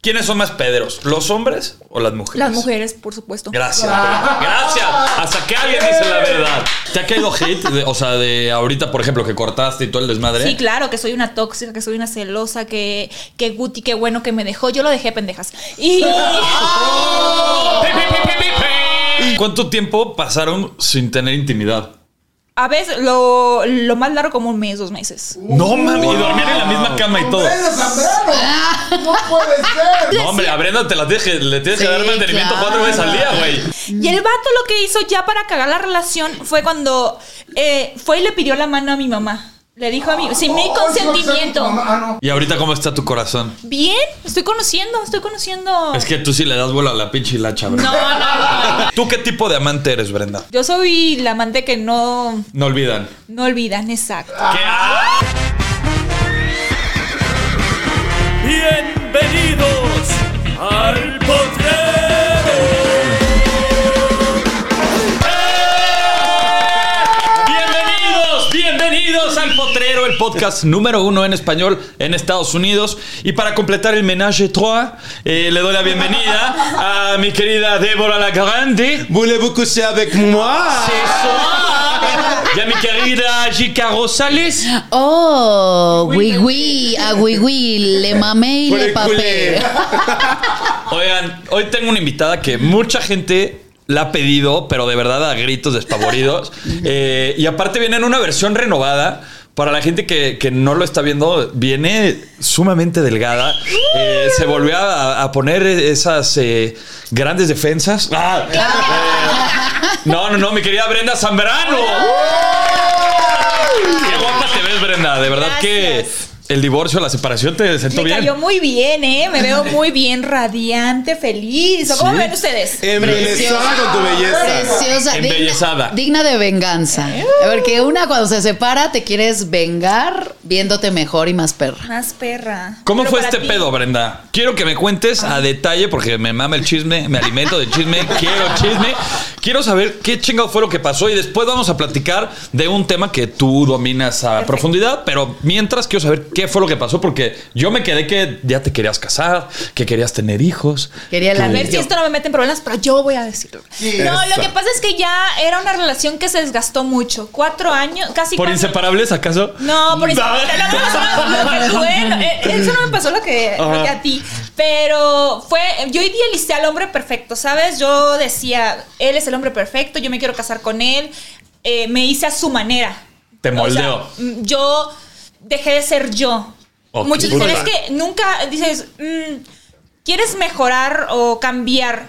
¿Quiénes son más pederos? ¿Los hombres o las mujeres? Las mujeres, por supuesto. Gracias. Gracias. Hasta que alguien dice la verdad. ¿Te ha caído hate? de- o sea, de ahorita, por ejemplo, que cortaste y todo el desmadre. Sí, claro, que soy una tóxica, que soy una celosa, que, que Guti, qué bueno que me dejó. Yo lo dejé, pendejas. Y. ¿Cuánto tiempo pasaron sin tener intimidad? A veces, lo, lo más largo como un mes, dos meses. No mami, y dormir en la misma cama y todo. ¡No puede ser! No, hombre, a Brenda te la tienes que, le tienes que dar mantenimiento claro. cuatro veces al día, güey. Y el vato lo que hizo ya para cagar la relación fue cuando eh, fue y le pidió la mano a mi mamá. Le dijo a mi, sin mi sé, consentimiento. ah, no. ¿Y ahorita cómo está tu corazón? Bien, estoy conociendo, estoy conociendo. Es que tú sí le das vuelo a la pinche hilacha, No, Brenda. no, no. ¿Tú qué tipo de amante eres, Brenda? Yo soy la amante que no, No olvidan. no olvidan, exacto. Bienvenidos al Potrero, el podcast número uno en español en Estados Unidos. Y para completar el menage trois, eh, le doy la bienvenida a mi querida Débora Lagrande. Voulez-vous coucher avec moi? Y a mi querida Chica Rosales. Oh, oui, oui, ah, oui, oui, le mamé y le papé. Oigan, hoy tengo una invitada que mucha gente la ha pedido, pero de verdad a gritos despavoridos. Eh, y aparte viene en una versión renovada. Para la gente que, que no lo está viendo, viene sumamente delgada. Eh, se volvió a, a poner esas eh, grandes defensas. Ah, eh, no, no, no, mi querida Brenda Zambrano. Qué guapa te ves, Brenda. De verdad que. El divorcio, la separación te sentó Me bien. cayó muy bien, ¿eh? Me veo muy bien, radiante, feliz. ¿Cómo Sí. ven ustedes? Embelesada con tu belleza. Preciosa, Embellezada. digna, digna de venganza. Porque una cuando se separa te quieres vengar viéndote mejor y más perra. Más perra. ¿Cómo Pero fue este ti. pedo, Brenda? Quiero que me cuentes a detalle porque me mama el chisme, me alimento de chisme, quiero chisme. Quiero saber qué chingado fue lo que pasó y después vamos a platicar de un tema que tú dominas a profundidad, pero mientras quiero saber qué fue lo que pasó porque yo me quedé que ya te querías casar, que querías tener hijos. Quería la A ver si esto no me mete en problemas, pero yo voy a decirlo. no, lo que pasa es que ya era una relación que se desgastó mucho. Cuatro años, casi ¿Por cuatro- inseparables acaso? No, por eso no, no me pasó lo que tú. No, Eso no me pasó lo que, lo que a ti. Pero fue. Yo idealicé al hombre perfecto, ¿sabes? Yo decía, él es el hombre perfecto, yo me quiero casar con él. Eh, me hice a su manera. Te O sea, moldeó. yo dejé de ser yo. Ok. Muchos dicen, Puta. es que nunca dices, mm, ¿quieres mejorar o cambiar?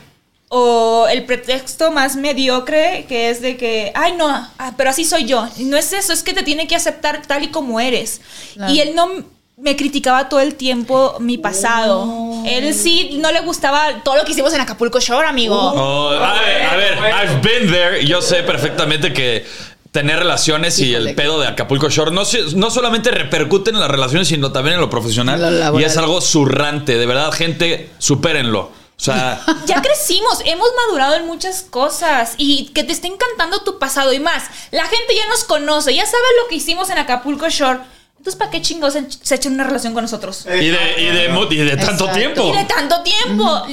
O el pretexto más mediocre que es de que, ay, no, ah, pero así soy yo. Y no es eso, es que te tiene que aceptar tal y como eres. Claro. Y él no me criticaba todo el tiempo mi pasado. Él sí no le gustaba todo lo que hicimos en Acapulco Shore, amigo. Oh, a ver, a ver, I've been there yo sé perfectamente que tener relaciones y el pedo de Acapulco Shore no, no solamente repercuten en las relaciones, sino también en lo profesional. Lo y es algo zurrante. De verdad, gente, supérenlo. O sea, Ya crecimos, hemos madurado en muchas cosas y que te esté encantando tu pasado y más. La gente ya nos conoce, ya sabe lo que hicimos en Acapulco Shore. Entonces, ¿para qué chingados se se echan una relación con nosotros? y de, y de, mu- y de tanto Exacto. tiempo. Y de tanto tiempo.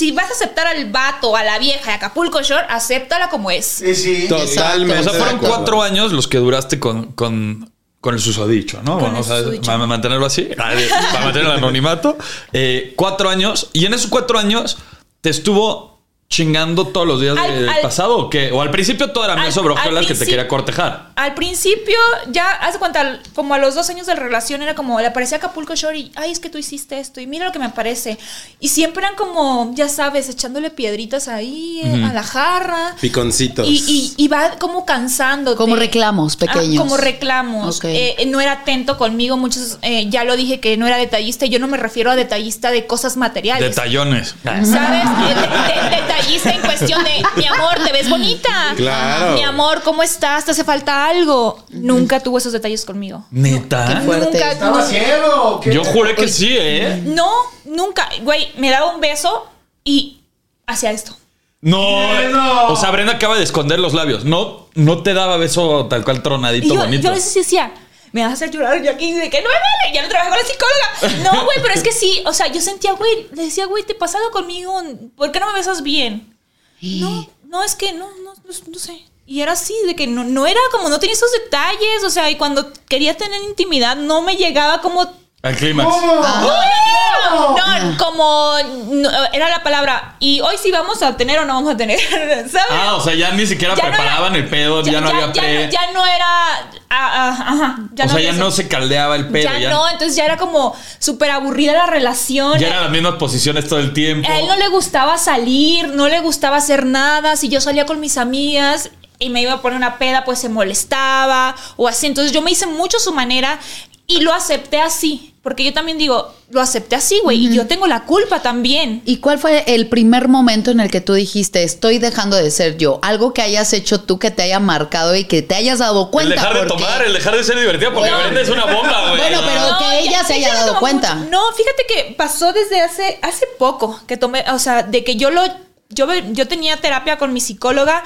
Si vas a aceptar al vato, a la vieja de Acapulco Shore, acéptala como es. Sí, sí. Totalmente. O sea, fueron cuatro años los que duraste con, con, con el susodicho, ¿no? Con Vamos el a susodicho. para mantenerlo así, para mantener el anonimato. Eh, cuatro años. Y en esos cuatro años te estuvo chingando todos los días Al- del al- pasado o qué? O al principio todo era miel sobre hojuelas que te quería cortejar. Al principio, ya, haz de cuenta, como a los dos años de relación era como, le aparecía Acapulco Shore y, ay, es que tú hiciste esto y mira lo que me aparece. Y siempre eran como, ya sabes, echándole piedritas ahí eh, a la jarra. Piconcitos. Y, y, y va como cansando. Como reclamos pequeños. como reclamos. Ok. Eh, no era atento conmigo. Muchos, eh, ya lo dije que no era detallista. y Yo no me refiero a detallista de cosas materiales. Detallones. ¿Sabes? De- de- de- detallista en cuestión de, mi amor, te ves bonita. Claro. Mi amor, ¿cómo estás? ¿Te hace falta algo? Nunca tuvo esos detalles conmigo. Neta. Nunca. ¿Estaba no- ciego? Yo juré que sí, ¿eh? no, nunca. Güey, me daba un beso y hacía esto. No. No. O sea, Brenda acaba de esconder los labios. No, no te daba beso tal cual Y tronadito yo, bonito. yo a veces decía, me vas a hacer llorar yo aquí de que no me vale, ya no trabajo con la psicóloga. No, güey, pero es que sí, o sea, yo sentía, güey, le decía, güey, te pasa algo conmigo, ¿por qué no me besas bien? No, no, es que no, no, no, no sé. Y era así, de que no, no era como, no tenía esos detalles, o sea, y cuando quería tener intimidad no me llegaba como Al clímax. ¿Cómo? no, no, como no, era la palabra. Y hoy sí vamos a tener o no vamos a tener, ¿sabes? Ah, o sea, ya ni siquiera Ya no preparaban era- el pedo, ya, no había ya pre. no- ya no era. ah, ah, ajá, ya o sea, ya eso. no se caldeaba el pedo. ya, Ya, no, entonces ya era como súper aburrida la relación. ya eran las mismas posiciones todo el tiempo. A él no le gustaba salir, no le gustaba hacer nada. Si yo salía con mis amigas y me iba a poner una peda, pues se molestaba o así. Entonces yo me hice mucho a su manera y lo acepté así. Porque yo también digo, lo acepté así, güey. Y yo tengo la culpa también. ¿Y cuál fue el primer momento en el que tú dijiste, estoy dejando de ser yo? Algo que hayas hecho tú que te haya marcado y que te hayas dado el cuenta. dejar de porque- tomar, el dejar de ser divertida, porque Bueno. Es una bomba, güey. Bueno, pero- que ella ya- se haya ya dado cuenta. mucho. No, fíjate que pasó desde hace, hace poco que tomé, o sea, de que yo lo. Yo, yo tenía terapia con mi psicóloga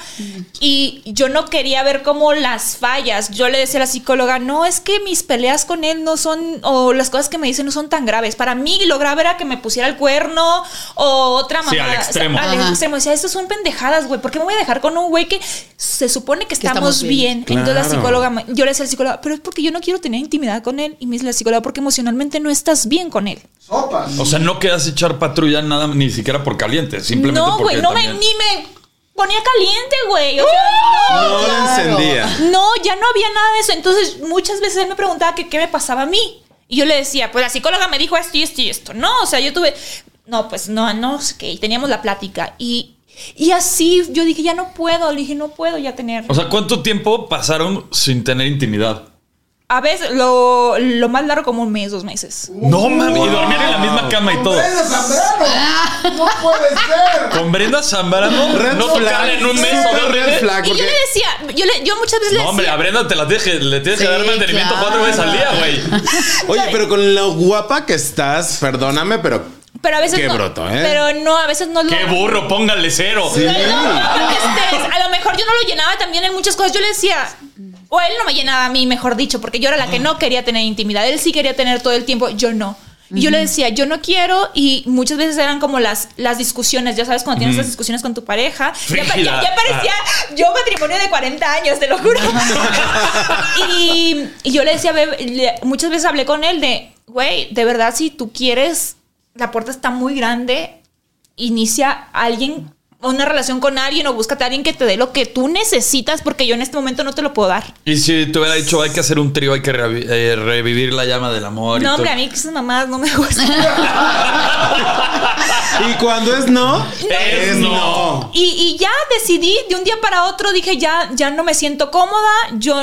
y yo no quería ver como las fallas. Yo le decía a la psicóloga, no, es que mis peleas con él no son, o las cosas que me dicen no son tan graves. Para mí lo grave era que me pusiera el cuerno o otra Sí, mamá. al extremo. al extremo. Decía, estas son pendejadas, güey. ¿Por qué me voy a dejar con un güey que se supone que estamos, estamos bien? bien? Entonces la psicóloga, yo le decía al psicólogo, pero es porque yo no quiero tener intimidad con él. Y me dice la psicóloga, porque emocionalmente no estás bien con él. Sopas. O sea, no quedas a echar patrulla nada, ni siquiera por caliente. Simplemente No, porque güey, no me, ni me ponía caliente, güey. O sea, no. No la encendía. No, ya no había nada de eso. Entonces, muchas veces él me preguntaba que qué me pasaba a mí. Y yo le decía, pues la psicóloga me dijo esto y esto y esto. No, o sea, yo tuve. No, pues no, no, es que teníamos la plática. Y, y así yo dije, ya no puedo. Le dije, no puedo ya tener. O sea, ¿cuánto tiempo pasaron sin tener intimidad? A veces, lo, lo más largo como un mes, dos meses. No, mami, y dormir en la misma cama y todo. Brenda Zambrano. No puede ser. Con Brenda Zambrano Red no tocarla en un mes o dos red meses. flag, Y yo le decía, yo, le, yo muchas veces le No, hombre, decía. a Brenda te la que, le tienes que dar mantenimiento claro. cuatro veces al día, güey. Oye, pero con lo guapa que estás, perdóname, pero pero a veces Qué no. broto, ¿eh? Pero no, a veces no lo. Qué burro, póngale cero. No, no, porque este, a lo mejor yo no lo llenaba también en muchas cosas. Yo le decía, o él no me llenaba a mí, mejor dicho, porque yo era la que no quería tener intimidad. Él sí quería tener todo el tiempo, yo no. Y yo le decía, yo no quiero, y muchas veces eran como las, las discusiones, ya sabes, cuando tienes esas discusiones con tu pareja. Ya, parecía yo matrimonio de 40 años, te lo juro. y, y yo le decía, muchas veces hablé con él de, güey, de verdad, si tú quieres, la puerta está muy grande, inicia alguien, una relación con alguien o búscate a alguien que te dé lo que tú necesitas porque yo en este momento no te lo puedo dar. Y si te hubiera dicho, hay que hacer un trío, hay que revi- eh, revivir la llama del amor. y No, todo. hombre, a mí que esas mamadas no me gustan. Y cuando es no, Es no. y, y ya decidí, de un día para otro dije, ya, ya no me siento cómoda, yo...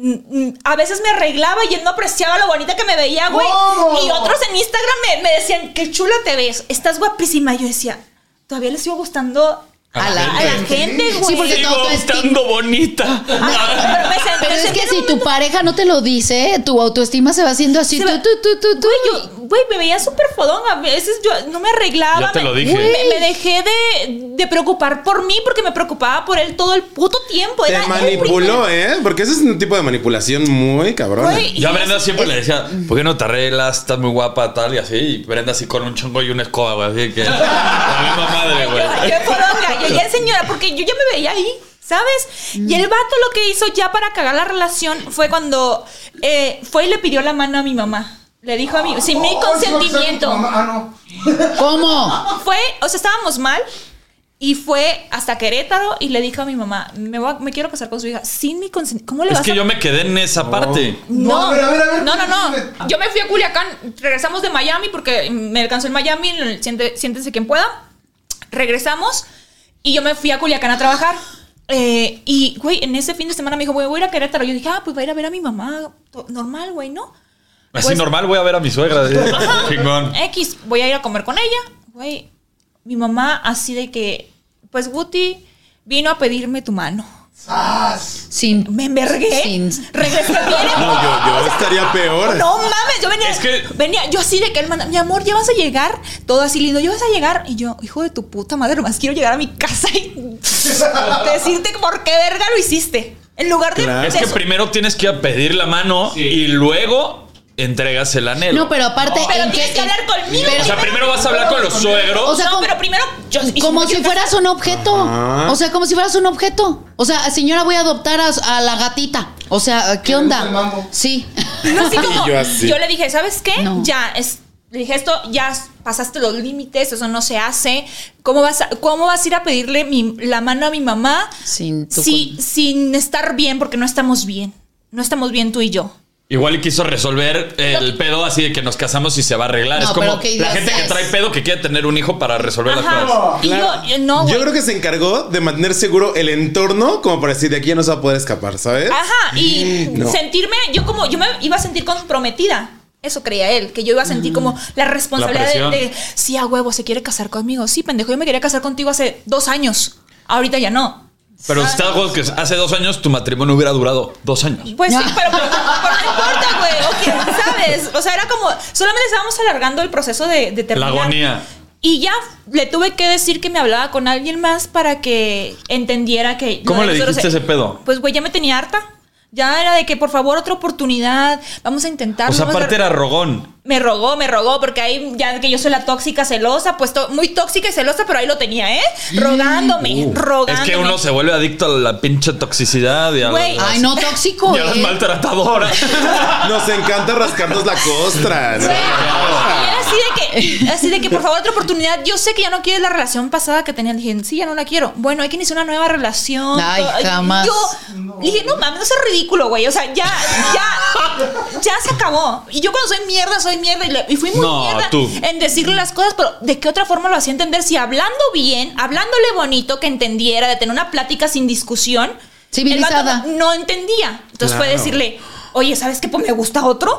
mm, mm, A veces me arreglaba y él no apreciaba lo bonita que me veía, güey. Y otros en Instagram me, me decían, qué chula te ves, estás guapísima. Y yo decía, todavía le sigo gustando A A la la, a la gente, güey. Sí, porque Sigo tu autoestima- estando bonita. Ah, pero Pero me es que si tu pareja no te lo dice, tu autoestima se va haciendo así. Tú, va- tú, tú, tú, tú. Güey, yo, güey, me veía súper fodón. A veces yo no me arreglaba. Ya te me- lo dije. Me, me dejé de, de preocupar por mí porque me preocupaba por él todo el puto tiempo. te Era el manipuló. ¿eh? Porque ese es un tipo de manipulación muy y Yo a es- Brenda siempre es- le decía, ¿por qué no te arreglas? Estás muy guapa, tal y así. Y Brenda así con un chongo y una escoba, güey. Así que la misma madre, güey. Yo, yo ya señora, porque yo ya me veía ahí. ¿Sabes? Y el vato lo que hizo ya para cagar la relación fue cuando eh, fue y le pidió la mano a mi mamá. Le dijo a mi, sin mi Oh, sé, consentimiento. mamá, Ah, no. ¿Cómo? Fue, o sea, estábamos mal y fue hasta Querétaro y le dijo a mi mamá, me, voy a- me quiero casar con su hija sin mi consentimiento. ¿Cómo le Es vas que a yo me quedé en esa parte. No, No, a ver, a ver, a ver, no, no, no. Yo me fui a Culiacán, regresamos de Miami porque me alcanzó en Miami, siéntense quien pueda. Regresamos y yo me fui a Culiacán a trabajar. Eh, y, güey, en ese fin de semana me dijo, güey, voy a ir a Querétaro. Yo dije, ah, pues voy a ir a ver a mi mamá. Normal, güey, ¿no? Así Pues- normal voy a ver a mi suegra. X, voy a ir a comer con ella. Güey, mi mamá así de que, pues Guti vino a pedirme tu mano. ¡Sas! Sin. Me envergué. Sin- Regresé bien. No, yo, yo estaría peor. No mames, yo venía, Es que- venía, yo así de que él manda, mi amor, ya vas a llegar, todo así lindo, ya vas a llegar. Y yo, hijo de tu puta madre, más quiero llegar a mi casa y decirte por qué verga lo hiciste. En lugar de. Claro. de Es que eso. primero tienes que ir a pedir la mano y luego entregas el anhelo. No, pero aparte. Pero ¿en tienes que hablar conmigo. pero- o sea, primero vas a hablar con los suegros. O sea, no, como- pero primero. Yo, Como si fueras un objeto. O sea, como si fueras un objeto. O sea, señora, voy a adoptar a, a la gatita. O sea, ¿qué onda? Sí. No, así como, yo, le dije, ¿sabes qué? No. Ya, es, le dije, esto ya pasaste los límites, eso no se hace. ¿Cómo vas a, cómo vas a ir a pedirle mi- la mano a mi mamá Sin tu si- sin estar bien? Porque no estamos bien. No estamos bien tú y yo. Igual y quiso resolver el pedo así de que nos casamos y se va a arreglar. No, es como la gente que trae pedo que quiere tener un hijo para resolver las cosas. Ajá. Claro. yo, yo, no, Yo creo que se encargó de mantener seguro el entorno como para decir de aquí ya no se va a poder escapar, ¿sabes? Ajá, y No. sentirme, yo como, yo me iba a sentir comprometida. Eso creía él, que yo iba a sentir como la responsabilidad de, de, sí, a huevo, se quiere casar conmigo. Sí, pendejo, yo me quería casar contigo hace dos años. Ahorita ya no. Pero está algo que hace dos años tu matrimonio hubiera durado dos años. Pues sí, pero, pero- pero no importa, güey. O quién sabes. O sea, era como. Solamente estábamos alargando el proceso de, de terminar. La agonía. Y ya le tuve que decir que me hablaba con alguien más para que entendiera que. ¿Cómo le dijiste ese pedo? Pues, güey, ya me tenía harta. Ya era de que, por favor, otra oportunidad. Vamos a intentar. O sea, aparte era rogón. Me rogó, me rogó, porque ahí ya que yo soy la tóxica celosa, pues to- muy tóxica y celosa, pero ahí lo tenía, ¿eh? Rogándome, rogándome. Es que uno se vuelve adicto a la pinche toxicidad y a, Güey. las, Ay, no, tóxico. y a las eh. maltratadoras. Nos encanta rascarnos la costra. ¿no? Y era así de que, así de que, por favor, otra oportunidad. Yo sé que ya no quieres la relación pasada que tenían. Dije, sí, ya no la quiero. Bueno, hay que iniciar una nueva relación. Ay, jamás. Yo dije, no mames, no ridículo, güey. O sea, ya, ya, ya se acabó. Y yo cuando soy mierda, soy mierda. Y, le- y fui muy No, mierda tú. en decirle las cosas, pero ¿de qué otra forma lo hacía entender? Si hablando bien, hablándole bonito, que entendiera, de tener una plática sin discusión. Civilizada. el vato no, entendía. Entonces fue decirle, oye, ¿sabes qué? Pues me gusta otro.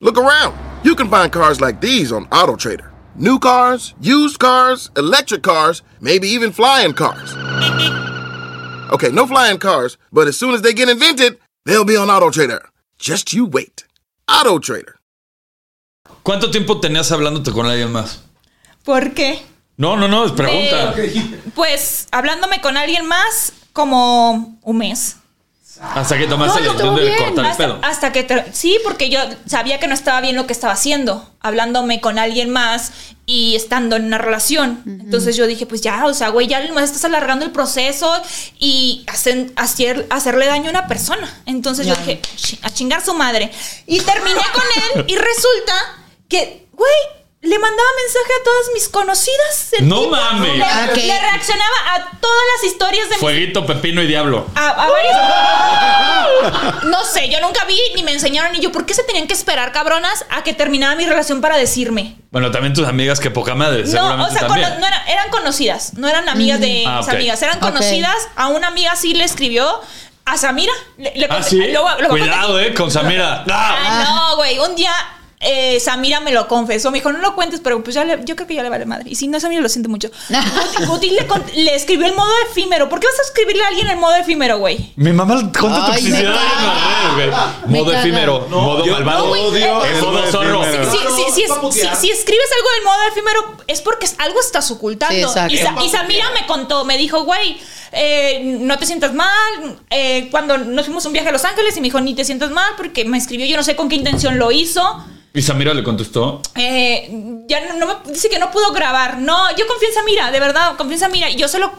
Look around. You can find cars like these on AutoTrader. New cars, used cars, electric cars, maybe even flying cars. Okay, no flying cars, but as soon as they get invented, they'll be on AutoTrader. Just you wait. AutoTrader. ¿Cuánto tiempo tenías hablándote con alguien más? ¿Por qué? No, no, no, es pregunta. Pues hablándome con alguien más como un mes. Hasta que tomaste No, la decisión de bien. cortar el pedo. hasta que sí, porque yo sabía que no estaba bien lo que estaba haciendo, hablándome con alguien más y estando en una relación. Entonces yo dije, pues ya, o sea, güey, ya más estás alargando el proceso y hacen- hacer, hacerle daño a una persona. Entonces yo dije, "Chi- a chingar su madre. Y terminé con él y resulta que, güey, le mandaba mensaje a todas mis conocidas. No mames. Le, reaccionaba a todas las historias de mis Fueguito, pepino y diablo. a, a varios. No sé, yo nunca vi ni me enseñaron. Y yo, ¿por qué se tenían que esperar, cabronas, a que terminara mi relación para decirme? Bueno, también tus amigas, que poca madre, No, seguramente o sea, no eran, eran conocidas, no eran amigas de Ah, mis amigas, eran conocidas. A una amiga sí le escribió a Samira. Le, le Ah, sí. Cuidado, conté- eh, con Samira. ¡Ah! Ah, no, güey. Un día eh, Samira me lo confesó. Me dijo, no lo cuentes, pero pues ya le- yo creo que ya le vale madre. Y si no, Samira lo siente mucho. Guti, Guti le, con- le escribió el modo efímero. ¿Por qué vas a escribirle a alguien el modo efímero, güey? Mi mamá cuánta Ay, toxicidad me en caga. las redes, güey. Me Modo caga. efímero, modo yo malvado. odio el modo zorro. efímero. Si, es- escribes algo del modo efímero es porque algo estás ocultando. Sí, exacto. y, Sa- y Samira me contó, me dijo, güey, eh, no te sientas mal. Eh, cuando nos fuimos un viaje a Los Ángeles y me dijo, ni te sientas mal porque me escribió, yo no sé con qué intención lo hizo. Y Samira le contestó. Eh, ya no, no dice que no pudo grabar. No, yo confío en Samira, de verdad, confío en Samira. Yo solo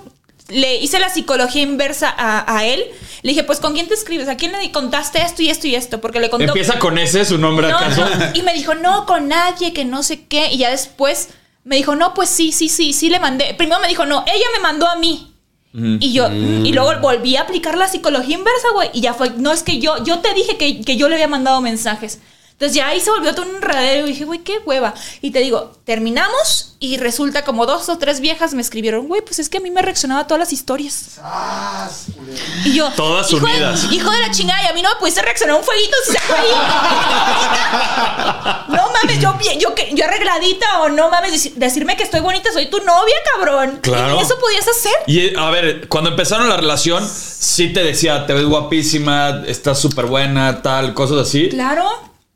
le hice la psicología inversa a, a él. Le dije, pues, ¿con quién te escribes? ¿A quién le contaste esto y esto y esto? Porque le contó. ¿Empieza con ese su nombre No, acaso? no. Y me dijo, no, con nadie, que no sé qué. Y ya después me dijo, no, pues sí, sí, sí, sí le mandé. Primero me dijo, no, ella me mandó a mí. Y yo, y luego volví a aplicar la psicología inversa, güey. Y ya fue, no es que yo, yo te dije que, que yo le había mandado mensajes. Entonces ya ahí se volvió todo un enredadero y dije, güey, qué hueva. Y te digo, terminamos y resulta como dos o tres viejas me escribieron, güey, pues es que a mí me reaccionaba a todas las historias. Y yo, Todas hijo de- unidas. hijo de la chingada, y a mí no me pudiste reaccionar un fueguito. o sea, ahí. no mames, yo, yo, yo arregladita o no mames, deci- decirme que estoy bonita, soy tu novia, cabrón. Claro. ¿Y eso podías hacer? Y a ver, cuando empezaron la relación, sí te decía, te ves guapísima, estás súper buena, tal, cosas así. Claro,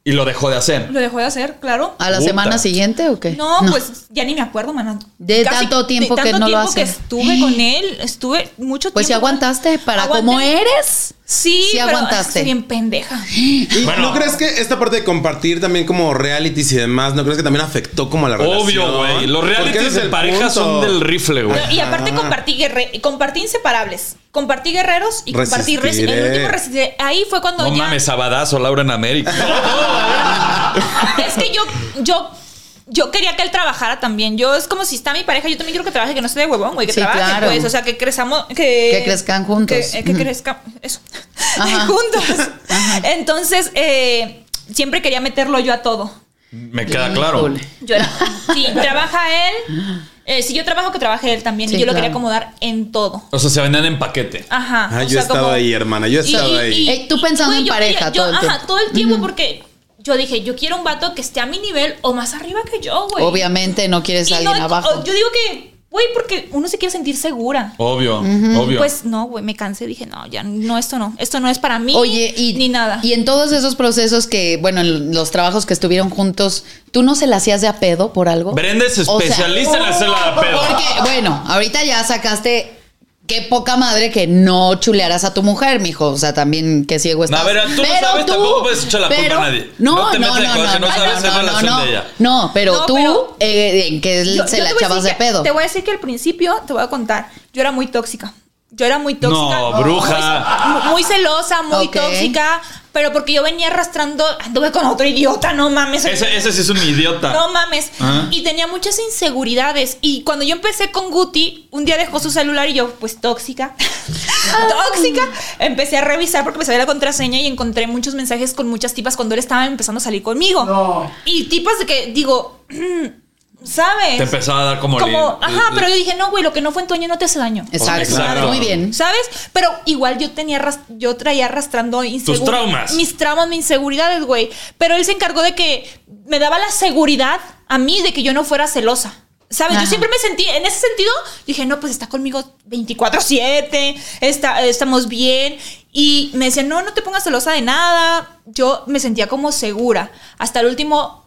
Y lo dejó de hacer. lo dejó de hacer, claro. ¿A la Puta. semana siguiente o qué? No, pues ya ni me acuerdo, mana. De tanto tiempo de que tanto no lo tiempo que haces. estuve con él, estuve mucho Pues si tiempo. aguantaste para Aguanté. como eres. Sí, Sí pero aguantaste. bien pendeja. ¿Y Bueno. ¿No crees que esta parte de compartir también como realities y demás, no crees que también afectó como a la relación? Obvio, güey. Los realities es de pareja punto. son del rifle, güey. Y aparte compartí, compartí inseparables. Compartí guerreros y compartí resi- Resistiré. el último resistiré. Ahí fue cuando No ya. mames, Sabadazo, Laura en América. Es que yo, yo, yo quería que él trabajara también. Yo es como si está mi pareja, yo también quiero que trabaje, que no esté de huevón, güey, que Sí, trabaje, claro. pues. O sea, que crezamos, que, Que crezcan juntos. Que, que Ujú. crezcan, eso. Ajá. juntos. Entonces, eh, siempre quería meterlo yo a todo. Me queda claro. Yo era, sí, trabaja él. Eh, si yo trabajo, que trabaje él también. Sí, y yo lo quería acomodar en todo. O sea, se vendían en paquete. Ajá. Ah, yo sea, he estado como- ahí, hermana. Yo he y- ahí. y- Eh, tú pensando en yo pareja yo- todo el ajá, tiempo. todo el tiempo porque yo dije, yo quiero un vato que esté a mi nivel o más arriba que yo, güey. Obviamente no quieres Y a alguien no, abajo. Yo digo que, güey, porque uno se quiere sentir segura. Obvio, obvio. Pues no, güey, me cansé. Dije, no, ya no, esto no. Esto no es para mí. Oye, y, ni nada. y en todos esos procesos que, bueno, en los trabajos que estuvieron juntos, ¿tú no se la hacías de a pedo por algo? Brenda es O sea, especialista en hacerla de pedo. Porque, bueno, ahorita ya sacaste. Qué poca madre que no chulearas a tu mujer, mijo. O sea, también qué ciego estás. a ver, tú no sabes, tampoco puedes echar la culpa a nadie. No, No no, te no, no, no no, sabes no, no, no, de ella. No, pero No, tú, pero- eh, en que Yo- se yo la echabas de que- pedo. Te voy a decir que al principio, te voy a contar, yo era muy tóxica. Yo era muy tóxica. No, bruja. Muy, muy celosa, muy tóxica. Pero porque yo venía arrastrando, anduve con otro idiota, no mames. Ese, ese sí es un idiota. No mames. Ajá. Y tenía muchas inseguridades. Y cuando yo empecé con Guti, un día dejó su celular y yo, pues tóxica. tóxica. Empecé a revisar porque me sabía la contraseña y encontré muchos mensajes con muchas tipas cuando él estaba empezando a salir conmigo. No. Y tipas de que, digo, ¿sabes? Te empezaba a dar como... Como, ajá, pero yo dije, no, güey, lo que no fue en tu año no te hace daño. Exacto. Exacto. Muy bien. ¿Sabes? Pero igual yo tenía ras- yo traía arrastrando insegu- traumas. Mis traumas, mis inseguridades, güey. Pero él se encargó de que me daba la seguridad a mí de que yo no fuera celosa. ¿Sabes? Ajá. Yo siempre me sentí, en ese sentido, dije, no, pues está conmigo 24-7, está, estamos bien. Y me decían, no, no te pongas celosa de nada. Yo me sentía como segura. Hasta el último,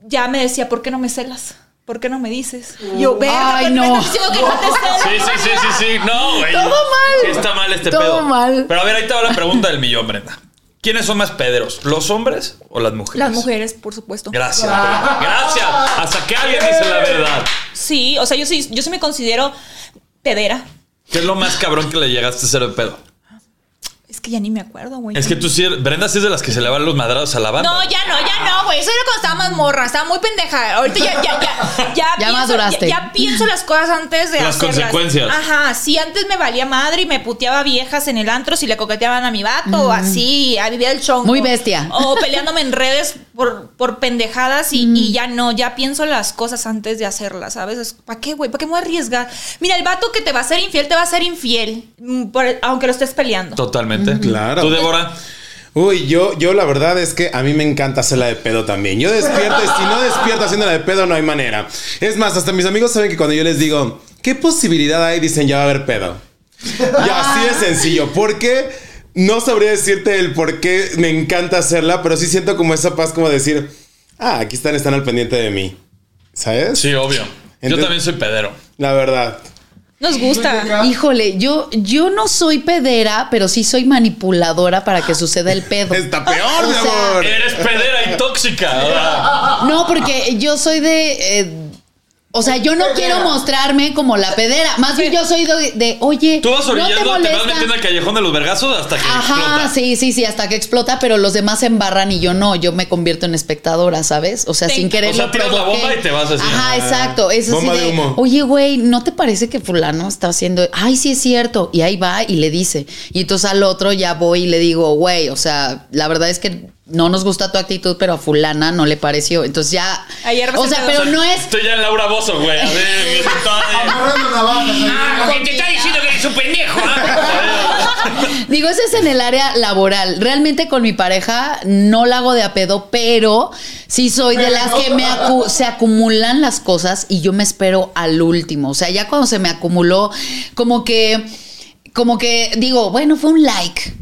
ya me decía, ¿por qué no me celas? ¿Por qué no me dices? Y yo, verga, Ay, ¿por qué me no. estás diciendo que no te? Sí, sí, sí, sí, sí. No, güey. Todo mal. Sí está mal este Todo pedo. mal. Pero a ver, ahí te va la pregunta del millón, Brenda. ¿Quiénes son más pederos? ¿Los hombres o las mujeres? Las mujeres, por supuesto. Gracias. Brenda. Gracias. Hasta que alguien dice la verdad. Sí, o sea, yo sí, yo sí me considero pedera. ¿Qué es lo más cabrón que le llegaste a hacer de pedo? Es que ya ni me acuerdo, güey. Es que tú sí, eres- Brenda sí es de las que se le van los madrados a la banda. No, ya no, ya no, güey. Eso era cuando estaba más morra, estaba muy pendeja. Ahorita ya, ya, ya, ya, pienso, maduraste. Ya, ya pienso las cosas antes de Las hacerlas. consecuencias. Ajá, sí, antes me valía madre y me puteaba viejas en el antro si le coqueteaban a mi vato o así, a vivir el chongo. Muy bestia. O peleándome en redes por, por pendejadas y, y ya no, ya pienso las cosas antes de hacerlas, ¿sabes? ¿Para qué, güey? ¿Para qué me voy a arriesgar? Mira, el vato que te va a ser infiel, te va a ser infiel, mm, por- aunque lo estés peleando. Totalmente. Claro. ¿Tú, Débora? Uy, yo, yo la verdad es que a mí me encanta hacerla de pedo también. Yo despierto y si no despierto haciéndola de pedo no hay manera. Es más, hasta mis amigos saben que cuando yo les digo, ¿qué posibilidad hay? Dicen, ya va a haber pedo. Y así de sencillo. Porque no sabría decirte el por qué me encanta hacerla, pero sí siento como esa paz como decir, ah, aquí están, están al pendiente de mí. ¿Sabes? Sí, obvio. Yo también soy pedero. La verdad. Nos gusta. Híjole, yo, yo no soy pedera, pero sí soy manipuladora para que suceda el pedo. Está peor, O mi sea, amor. Eres pedera y tóxica. No, porque yo soy de. eh, o sea, yo no quiero mostrarme como la pedera. Más bien yo soy de, de, oye. Tú vas ¿no te orillando, te, vas metiendo al callejón de los vergazos hasta que Ajá, explota. sí, sí, sí, hasta que explota, pero los demás se embarran y yo no, yo me convierto en espectadora, ¿sabes? O sea, Sí. sin querer O sea, lo tiras la bomba y te vas así. Ajá, exacto, es así Bomba de de, humo. oye, güey, ¿no te parece que fulano está haciendo, ay, sí es cierto? Y ahí va y le dice. Y entonces al otro ya voy y le digo, güey, o sea, la verdad es que no nos gusta tu actitud, pero a fulana no le pareció. Entonces ya, Ayer o sea, pero no es Estoy ya en Laura Bozo, güey. A ver, ahí. Ah, te está diciendo que eres un pendejo. Digo, ese es en el área laboral. Realmente con mi pareja no la hago de a pedo, pero sí soy de las que me acu- se acumulan las cosas y yo me espero al último. O sea, ya cuando se me acumuló, como que, como que digo, bueno, fue un like.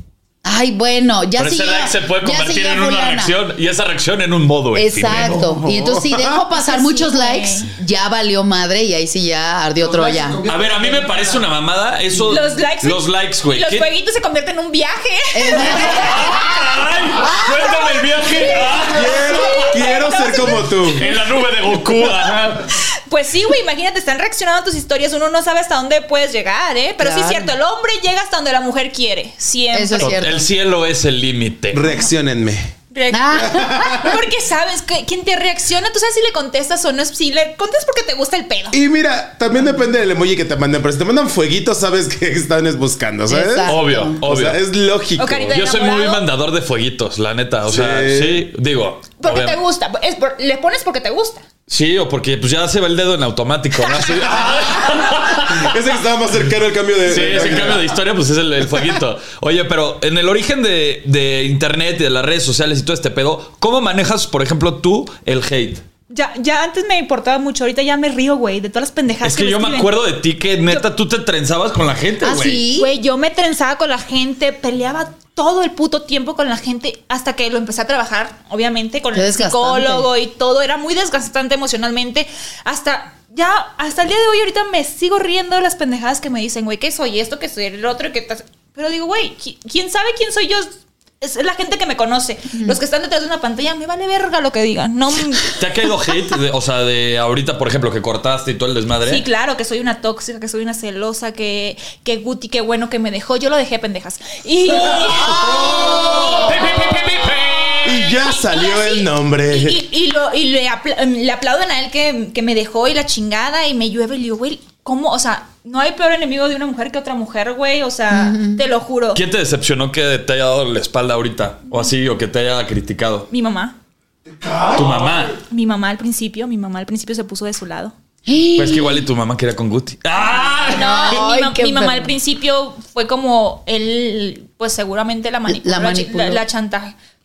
Ay, bueno, ya Pero ese siguió- like se puede convertir en una reacción y esa reacción en un modo efímero. Exacto. Y entonces si dejo pasar Sí, muchos likes, ya valió madre y ahí sí ya ardió Los Troya. A ver, a mí me parece una mamada eso. Los likes. Los likes, güey. Los ¿Qué- jueguitos se convierten en un viaje. ¡Ay! Cuéntame el viaje. Ah, Quiero, quiero ser como tú. En la nube de Goku. ajá. Pues sí, güey, imagínate, están reaccionando a tus historias, uno no sabe hasta dónde puedes llegar, ¿eh? Pero sí es Claro. cierto, el hombre llega hasta donde la mujer quiere, siempre. Eso es cierto. El cielo es el límite. Reaccionenme. Reac- Ah. Porque sabes que quien te reacciona, tú sabes si le contestas o no, si le contestas porque te gusta el pedo. Y mira, también depende del emoji que te manden, pero si te mandan fueguitos, sabes que están buscando, ¿sabes? Exacto. Obvio, O obvio. sea, es lógico. Yo soy muy mandador de fueguitos, la neta. O sea, Sí. sí, digo. Porque te gusta. Es por- le pones porque te gusta. Sí, o porque pues ya se va el dedo en automático, ¿no? Así- Ese que estaba más cercano al cambio de. Sí, ese cambio de historia, pues es el, el fueguito. Oye, pero en el origen de, de internet y de las redes sociales y todo este pedo, ¿cómo manejas, por ejemplo, tú el hate? Ya, ya antes me importaba mucho, ahorita ya me río, güey, de todas las pendejadas Es que yo me escriben. acuerdo de ti que neta tú te trenzabas con la gente, ¿Ah, güey. sí? Güey, yo me trenzaba con la gente, peleaba todo el puto tiempo con la gente hasta que lo empecé a trabajar, obviamente, con Qué el desgastante. psicólogo y todo. Era muy desgastante emocionalmente. Hasta ya, hasta el día de hoy, ahorita me sigo riendo de las pendejadas que me dicen, güey, que soy esto, que soy el otro, que tas- Pero digo, güey, ¿qui- ¿quién sabe quién soy yo? Es la gente que me conoce. Los que están detrás de una pantalla, me vale verga lo que digan. No, ¿Te ha caído hate? de- o sea, de ahorita, por ejemplo, que cortaste y todo el desmadre. Sí, claro, que soy una tóxica, que soy una celosa, que, que Guti, qué bueno que me dejó. Yo lo dejé, pendejas. Y. Pi, pi, pi, pi, pi, pi. Y ya salió y así- el nombre. Y, y- y lo- y le, apla- le aplauden a él que, que me dejó y la chingada y me llueve. Y le digo, güey, ¿cómo? O sea, no hay peor enemigo de una mujer que otra mujer, güey. O sea, te lo juro. ¿Quién te decepcionó que te haya dado la espalda ahorita? O así, o que te haya criticado. Mi mamá. Tu mamá. Mi mamá al principio, mi mamá al principio se puso de su lado. Pues que igual y tu mamá quería con Guti. ¡Ah! No, Ay, mi, ma- qué mi mamá al principio fue como él, pues seguramente la manipuló, La la, manipuló. la- la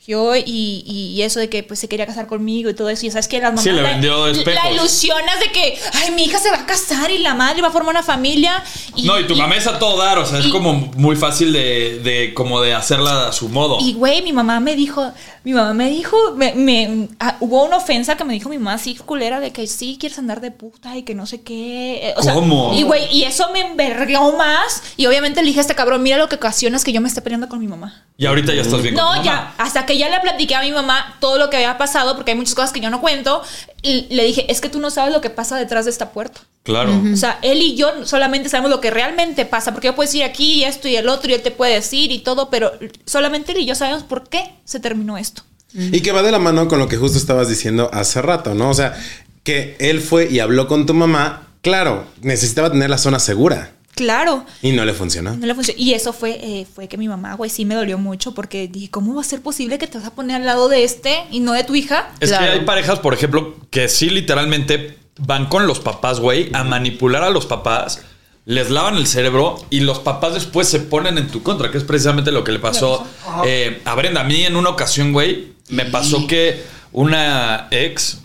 chantajeó y, y eso de que pues se quería casar conmigo y todo eso. Y sabes que las mamás Sí, le la- vendió la ilusionas de que, ay, mi hija se va a casar y la madre va a formar una familia. Y, No, y tu mamá es a todo dar, o sea, es como muy fácil de, de como de hacerla a su modo. Y güey, mi mamá me dijo, mi mamá me dijo, me, me- ah, hubo una ofensa que me dijo mi mamá así culera de que sí quieres andar de puta y que no sé qué. eh, o sea, ¿Cómo? y güey, y eso me envergó más. Y obviamente le dije a este cabrón, mira lo que ocasionas que yo me esté peleando con mi mamá. Y ahorita ya estás bien con tu No, mamá. ya, hasta que ya le platiqué a mi mamá todo lo que había pasado, porque hay muchas cosas que yo no cuento, y le dije, es que tú no sabes lo que pasa detrás de esta puerta. Claro. O sea, él y yo solamente sabemos lo que realmente pasa, porque yo puedo decir aquí y esto y el otro, y él te puede decir y todo, pero solamente él y yo sabemos por qué se terminó esto. Y que va de la mano con lo que justo estabas diciendo hace rato, ¿no? O sea, que él fue y habló con tu mamá. Claro, necesitaba tener la zona segura Claro. y no le funcionó. No le funcionó. Y eso fue, eh, fue que mi mamá, güey, sí me dolió mucho porque dije, ¿cómo va a ser posible que te vas a poner al lado de este y no de tu hija? Es Claro. que hay parejas, por ejemplo, que sí literalmente van con los papás, güey, a manipular a los papás les lavan el cerebro y los papás después se ponen en tu contra, que es precisamente lo que le pasó eh, a Brenda. A mí en una ocasión, güey, me pasó que una ex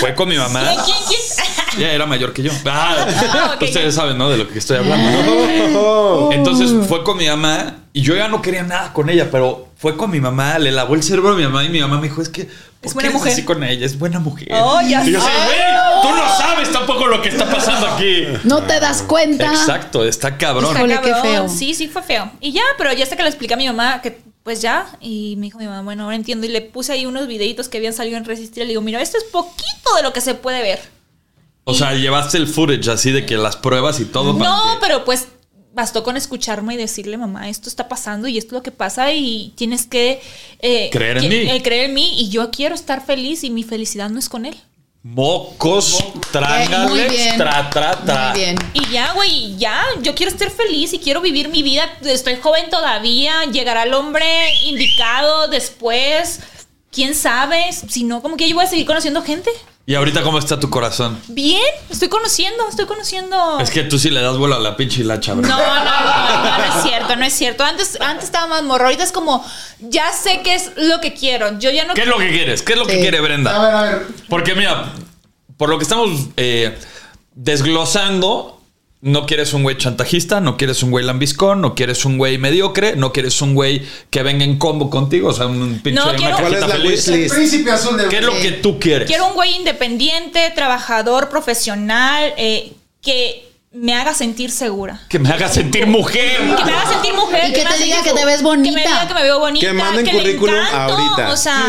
fue con mi mamá. ¿Quién, quién, quién? Ya era mayor que yo. Ah, Ah, ustedes ya. saben, ¿no? De lo que estoy hablando. Entonces fue con mi mamá y yo ya no quería nada con ella, pero fue con mi mamá, le lavó el cerebro a mi mamá y mi mamá me dijo, es que... ¿por Es qué buena eres mujer. así con ella, es buena mujer. Oh, ya y yo sé. güey, tú no sabes tampoco lo que está pasando aquí. No te das cuenta. Exacto, está cabrón. Está qué feo. Sí, sí, fue feo. Y ya, pero ya hasta que le expliqué a mi mamá que pues ya. Y me dijo mi mamá, bueno, ahora entiendo. Y le puse ahí unos videitos que habían salido en Resistir. Le digo, mira, esto es poquito de lo que se puede ver. O sea, llevaste el footage así de que las pruebas y todo. No, pero pues bastó con escucharme y decirle, mamá, esto está pasando y esto es lo que pasa y tienes que eh, Creer en que- mí. eh, creer en mí y yo quiero estar feliz y mi felicidad no es con él. Mocos, Eh, trángales, tra, tra, tra. Muy bien. Y ya, güey, ya, yo quiero estar feliz y quiero vivir mi vida. Estoy joven todavía, llegará el hombre indicado después. ¿Quién sabe? Si no, como que yo voy a seguir conociendo gente. ¿Y ahorita cómo está tu corazón? Bien, estoy conociendo, estoy conociendo. Es que tú sí le das vuelo a la pinche hilacha, No, bro. no, no, no, no es cierto, no es cierto. Antes, antes estaba más morro, ahorita es como, ya sé qué es lo que quiero. Yo ya no ¿Qué es lo que quieres? ¿Qué es lo que quiere A Brenda? ver, a ver. Porque mira, por lo que estamos eh, desglosando, no quieres un güey chantajista, no quieres un güey lambiscón, no quieres un güey mediocre, no quieres un güey que venga en combo contigo, o sea, un pinche No, una quiero- ¿Cuál es la feliz. wishlist? Príncipe azul de ¿Qué es lo que tú quieres? Quiero un güey independiente, trabajador, profesional, eh, que me haga sentir segura. Que me haga sentir mujer. Que me haga sentir mujer. Y que me haga te diga sentir que te ves bonita. Que me diga que me veo bonita. Que manden le currículum encanto, ahorita. O sea,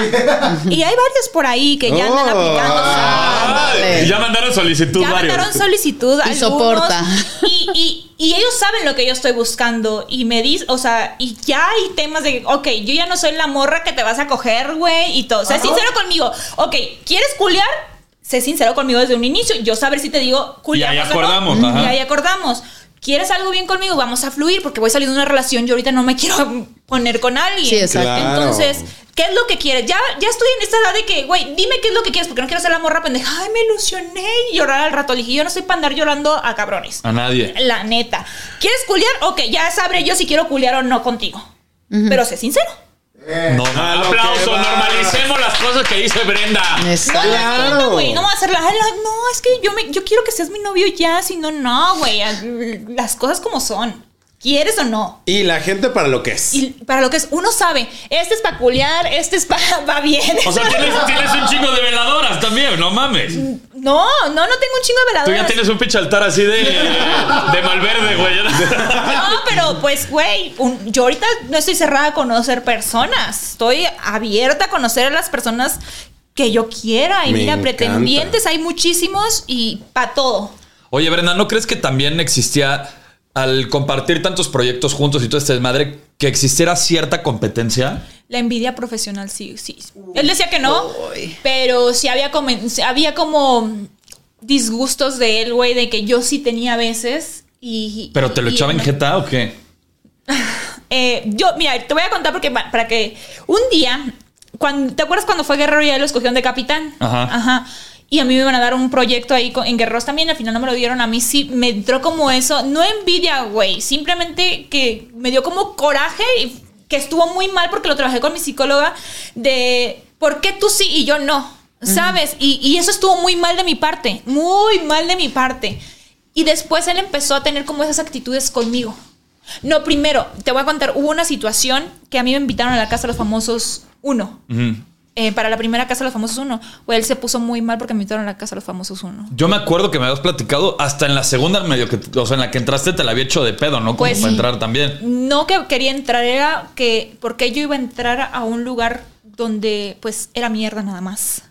y hay varios por ahí que ya andan Oh. aplicando. Ah, ya mandaron solicitud Ya varios. mandaron solicitud. Y algunos, soporta. Y, y- y ellos saben lo que yo estoy buscando. Y me dicen, o sea, y ya hay temas de, ok, yo ya no soy la morra que te vas a coger, güey, y todo. O sea, sincero conmigo. Ok, ¿quieres culiar? Sé sincero conmigo desde un inicio. Yo saber si te digo culiamos. ahí o no. acordamos, ajá. Y ahí acordamos. ¿Quieres algo bien conmigo? Vamos a fluir porque voy saliendo de una relación. Yo ahorita no me quiero poner con alguien. Sí, exacto. Claro. Entonces, ¿qué es lo que quieres? Ya, ya estoy en esta edad de que, güey, dime qué es lo que quieres porque no quiero ser la morra pendeja. Ay, me ilusioné y llorar al rato. Le dije, yo no soy para andar llorando a cabrones. A nadie. La neta. ¿Quieres culiar? Ok, ya sabré yo si quiero culiar o no contigo. Pero sé sincero. No, A lo aplauso, normalicemos las cosas que dice Brenda. No, neta, güey. No me voy a hacer la, ay, la- No, es que yo, me, yo quiero que seas mi novio ya. Si no, no, güey. Las cosas como son. ¿Quieres o no? Y la gente para lo que es. Y para lo que es, uno sabe, este es para culiar, este es para, va bien. O sea, tienes, tienes un chingo de veladoras también, no mames. No, no, no tengo un chingo de Tú veladoras. ya tienes un pinche altar así de, de Malverde, güey. No, pero pues, güey, un- yo ahorita no estoy cerrada a conocer personas. Estoy abierta a conocer a las personas que yo quiera. Y Me mira, encanta. pretendientes hay muchísimos y para todo. Oye, Brenda, ¿no crees que también existía, al compartir tantos proyectos juntos y todo este desmadre, que existiera cierta competencia? La envidia profesional, sí, sí. Él decía que no, pero sí había, había como disgustos de él, güey, de que yo sí tenía a veces y... ¿Pero te lo y- echaba en jeta o qué? Eh, yo, mira, te voy a contar porque pa- para que un día, cuando, ¿te acuerdas cuando fue Guerrero y ya lo escogieron de capitán? Ajá. Ajá. Y a mí me iban a dar un proyecto ahí con- en Guerreros también, al final no me lo dieron a mí, sí, me entró como eso, no envidia, güey, simplemente que me dio como coraje y que estuvo muy mal porque lo trabajé con mi psicóloga de por qué tú sí y yo no, ¿sabes? Y, y eso estuvo muy mal de mi parte, muy mal de mi parte. Y después él empezó a tener como esas actitudes conmigo. No, primero, te voy a contar, hubo una situación que a mí me invitaron a la Casa de los Famosos 1. Eh, para la primera Casa de los Famosos 1. Güey, él se puso muy mal porque me invitaron a la Casa de los Famosos 1. Yo me acuerdo que me habías platicado hasta en la segunda medio que, o sea, en la que entraste te la había hecho de pedo, ¿no? Como Pues para entrar también. No que quería entrar, era que porque yo iba a entrar a un lugar donde pues era mierda nada más.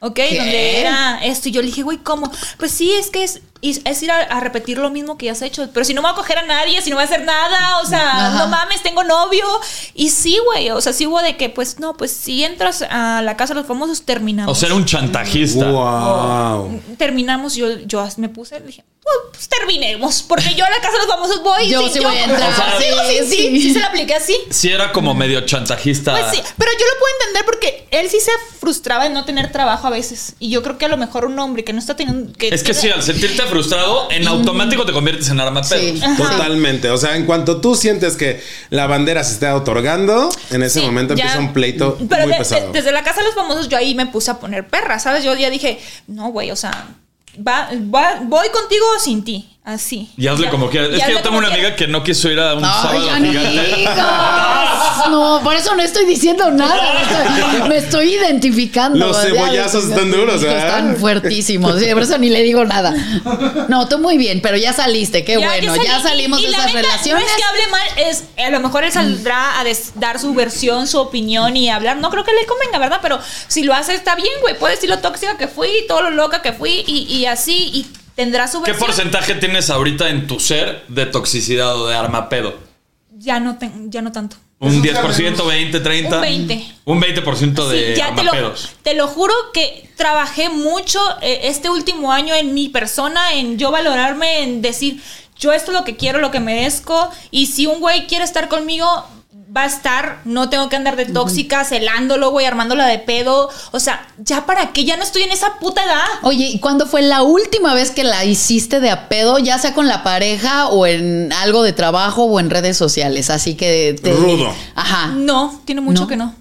¿Ok? Donde era esto. Y yo le dije, güey, ¿cómo? Pues sí, es que es, es es ir a, a repetir lo mismo que ya has hecho. Pero si no me voy a coger a nadie, si no voy a hacer nada, o sea, Ajá. no mames, tengo novio. Y sí, güey, o sea, sí hubo de que, pues no, pues si entras a la casa de los famosos, terminamos. O sea, era un chantajista. Wow. terminamos, yo, yo me puse, dije, "Pues, pues terminemos, porque yo a la casa de los famosos voy. Yo sí voy a entrar. O sea, sí, sí, sí, sí. sí, se la apliqué así. Sí era como medio chantajista. Pues sí, pero yo lo puedo entender porque él sí se frustraba de no tener trabajo a veces. Y yo creo que a lo mejor un hombre que no está teniendo. Que Es que sí, al sentirte frustrado, en automático te conviertes en arma pedo. Sí. Totalmente. O sea, en cuanto tú sientes que la bandera se está otorgando, en ese Sí, momento ya. empieza un pleito Pero muy de- pesado. de- desde la casa de los famosos yo ahí me puse a poner perra, ¿sabes? Yo ya dije, no, güey, o sea, va, va- voy contigo o sin ti. Así. Y hazle Ya. como quieras. Es que yo tengo una amiga que no quiso ir a un Ay, sábado gigante. No, por eso no estoy diciendo nada. Me estoy, identificando. Los cebollazos están duros, ¿eh? Están fuertísimos. Sí, por eso ni le digo nada. No, tú muy bien, pero ya saliste. Qué Ya, bueno. Ya salimos Y- y de la esas relaciones. No es que hable mal, es a lo mejor él saldrá a des- dar su versión, su opinión y hablar. No creo que le convenga, ¿verdad? Pero si lo hace está bien, güey. Puede decir lo tóxica que fui, todo lo loca que fui y, y así y tendrá su ¿Qué versión. porcentaje tienes ahorita en tu ser de toxicidad o de arma pedo? Ya no ya no tanto. ¿Un 10%, 20, 30? Un 20. Un 20% de Sí, ya te lo, armapedos. te lo juro que trabajé mucho eh, este último año en mi persona, en yo valorarme, en decir, yo esto es lo que quiero, lo que merezco, y si un güey quiere estar conmigo, va a estar, no tengo que andar de tóxica, celándolo, güey, armándola de pedo, o sea, ya para qué, ya no estoy en esa puta edad. Oye, ¿y cuándo fue la última vez que la hiciste de a pedo, ya sea con la pareja o en algo de trabajo o en redes sociales? Así que te- Rudo. Ajá. No, tiene mucho ¿No? que no.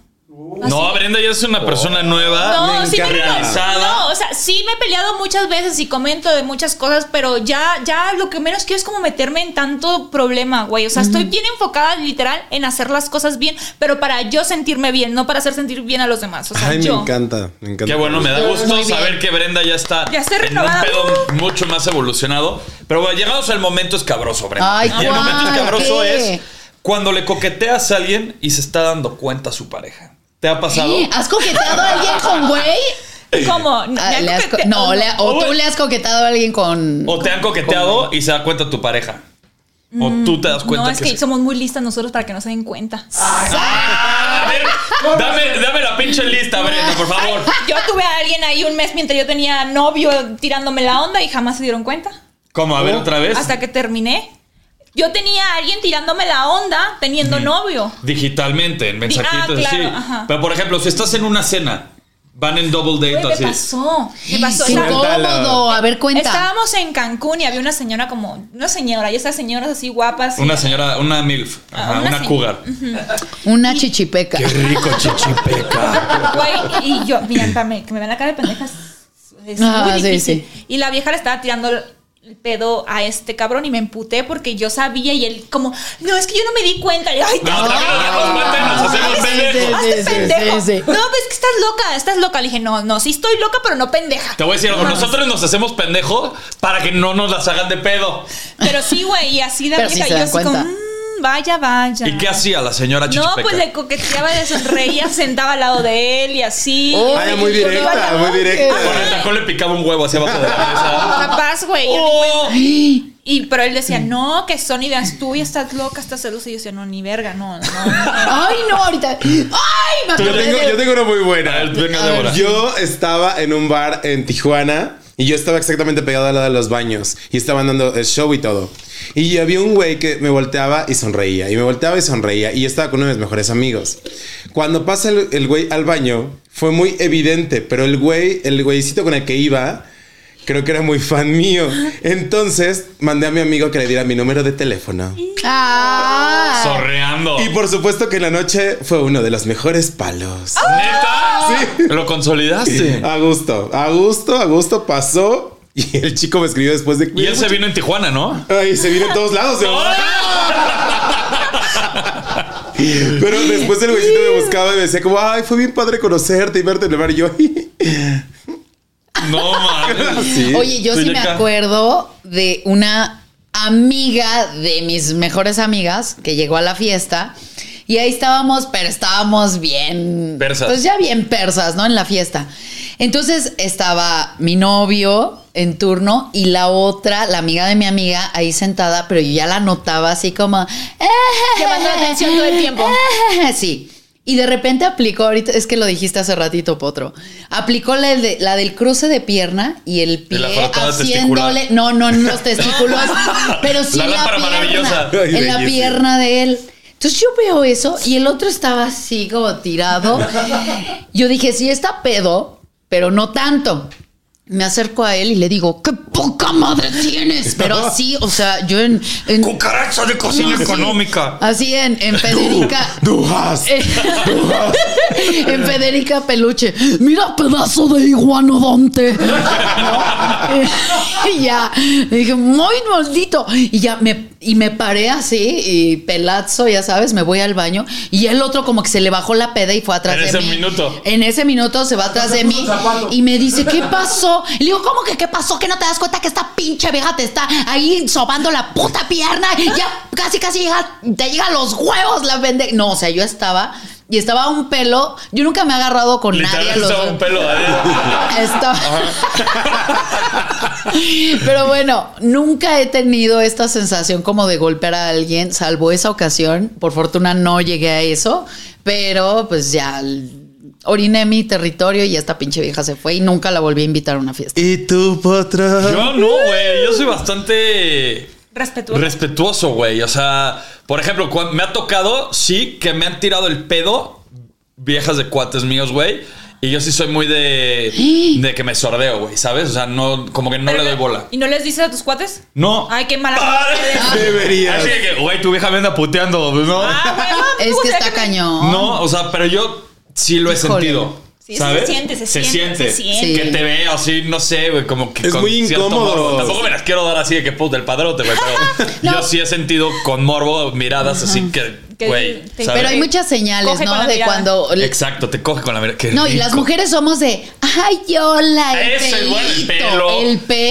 No, Brenda ya es una persona nueva. No, me sí me. No, o sea, sí me he peleado muchas veces y comento de muchas cosas, pero ya, ya lo que menos quiero es como meterme en tanto problema, güey. O sea, estoy bien enfocada, literal, en hacer las cosas bien, pero para yo sentirme bien, no para hacer sentir bien a los demás. O sea, Ay, me encanta, me encanta. Qué bueno, me da gusto saber que Brenda ya está Ya está en un renovada. pedo mucho más evolucionado. Pero bueno, llegados al momento escabroso, Brenda. Ay, y el momento escabroso ¿Qué? es cuando le coqueteas a alguien y se está dando cuenta a su pareja. ¿Te ha pasado? ¿Has coqueteado a alguien con güey? ¿Cómo? ¿Me Ah, han le has co- coquete- no, le- o tú le has coqueteado a alguien con. O te han coqueteado y se da cuenta tu pareja. O tú te das cuenta No, es que, se- somos muy listas nosotros para que no se den cuenta. Ah, a ver, dame, dame la pinche lista, Brenda, por favor. Yo tuve a alguien ahí un mes mientras yo tenía novio tirándome la onda y jamás se dieron cuenta. ¿Cómo? A ver, otra vez. Hasta que terminé. Yo tenía a alguien tirándome la onda teniendo novio. Digitalmente, en mensajitos Ah, claro, así. ajá. Pero por ejemplo, si estás en una cena, van en double date Güey, así. me pasó. Pasó. Qué Estaba- incómodo. A ver, cuenta. Estábamos en Cancún y había una señora como, una señora, y esas señoras así guapas. Una señora, una MILF, Ah, ajá, una cougar. Una chichipeca. Qué rico chichipeca. Güey, y yo, mira, que me ven la cara de pendejas. Es Ah, muy sí, difícil. sí. Y la vieja le estaba tirando el pedo a este cabrón y me emputé porque yo sabía y él como, no, es que yo no me di cuenta. Y, Ay, No, Hazte sí, pendejo. No, pues que estás loca, estás loca. Le dije, no, no, sí estoy loca, pero no pendeja. Te voy a decir algo, nosotros nos hacemos pendejos para que no nos las hagan de pedo. Pero sí, güey, y así la Pero vieja, yo así como, cuenta. "Mm, vaya, vaya. ¿Y qué hacía la señora No, chichipeca? pues le coqueteaba, le sonreía, sentaba al lado de él y así. Oh, Ay, muy directa, muy directa. Con el tacón le picaba un huevo hacia abajo de la mesa. Capaz, güey. Oh. Y, pero él decía, no, que son ideas tuyas, estás loca, estás celosa. Y yo decía, no, ni verga, no, no. no. Ay, no, ahorita. Ay, me Yo tengo, yo tengo una muy buena. ver, venga, Débora. Yo estaba en un bar en Tijuana y yo estaba exactamente pegado al lado de los baños y estaban dando el show y todo. Y había un güey que me volteaba y sonreía y me volteaba y sonreía y yo estaba con uno de mis mejores amigos. Cuando pasa el güey al baño fue muy evidente, pero el güey, el güeycito con el que iba, creo que era muy fan mío. Entonces mandé a mi amigo que le diera mi número de teléfono. Ah. Sorreando. Y por supuesto que en la noche fue uno de los mejores palos. ¿Neta? Sí. Lo consolidaste. A gusto, a gusto, a gusto pasó. Y el chico me escribió después de. Y él se vino en Tijuana, ¿no? Ay, se vino en todos lados. se- Pero después el güeycito me buscaba y me decía como, ay, fue bien padre conocerte y verte en el bar. Y yo, No, mames. sí. Oye, yo sí me acuerdo de una amiga de mis mejores amigas que llegó a la fiesta. Y ahí estábamos, pero estábamos bien. Persas. Pues ya bien persas, ¿no? En la fiesta. Entonces estaba mi novio en turno y la otra, la amiga de mi amiga, ahí sentada, pero yo ya la notaba así como. Llamando la atención todo el tiempo. Sí. Y de repente aplicó, ahorita es que lo dijiste hace ratito, Potro. Aplicó la, de- la del cruce de pierna y el pie la haciéndole. testicular. No, no, no los testículos, pero sí La la, lámpara pierna. Ay, en la pierna de él. Entonces yo veo eso y el otro estaba así como tirado. Yo dije, sí está pedo, pero no tanto. Me acerco a él y le digo, ¿qué poca madre tienes. Pero así, o sea, yo en. en Cucaracha de cocina Sí. económica. Así en, en Federica. Dujas. Eh, en Federica Peluche. Mira, pedazo de iguanodonte. ¿No? Y ya. Le dije, muy maldito. Y ya me, y me paré así, y pelazo, ya sabes, me voy al baño. Y el otro, como que se le bajó la peda y fue atrás En de ese mí. minuto. En ese minuto se va atrás de mí y me dice, ¿qué pasó? Y le digo, ¿cómo que qué pasó? ¿Que no te das cuenta que esta pinche vieja te está ahí sobando la puta pierna? Ya casi, casi llega, te llega a los huevos la vende. No, o sea, yo estaba y estaba un pelo. Yo nunca me he agarrado con nadie. Literal los- estaba un pelo. Estaba- Pero bueno, nunca he tenido esta sensación como de golpear a alguien, salvo esa ocasión. Por fortuna no llegué a eso, pero pues ya oriné mi territorio y esta pinche vieja se fue y nunca la volví a invitar a una fiesta. ¿Y tú, Potro? Yo no, güey. Yo soy bastante Respetuoso. respetuoso, güey. O sea, por ejemplo, cuando me ha tocado, sí, que me han tirado el pedo viejas de cuates míos, güey. Y yo sí soy muy de, de que me sordeo, güey, ¿sabes? O sea, no, como que no le doy bola. ¿Y no les dices a tus cuates? No. Ay, qué mala. Ah, Deberías. Así que, güey, tu vieja me anda puteando, pues, ¿no? Ah, bueno, Es que gustaría está cañón. No, o sea, pero yo sí lo he Híjole. sentido. Sí, ¿sabes? se siente, se siente, se siente. Sí. Que te vea así, no sé, güey, como que Es muy cierto incómodo. morbo. Tampoco me las quiero dar así de que puta el padrote, güey, pero No. yo sí he sentido con morbo miradas así que, Que güey, te- ¿sabes? Pero hay muchas señales, Coge con ¿no? la De mirada. cuando... Exacto, te coge con la mirada. qué No, y las rico. mujeres somos de, ay, hola, el Ese, bueno, el pelito, pelo. el pelo.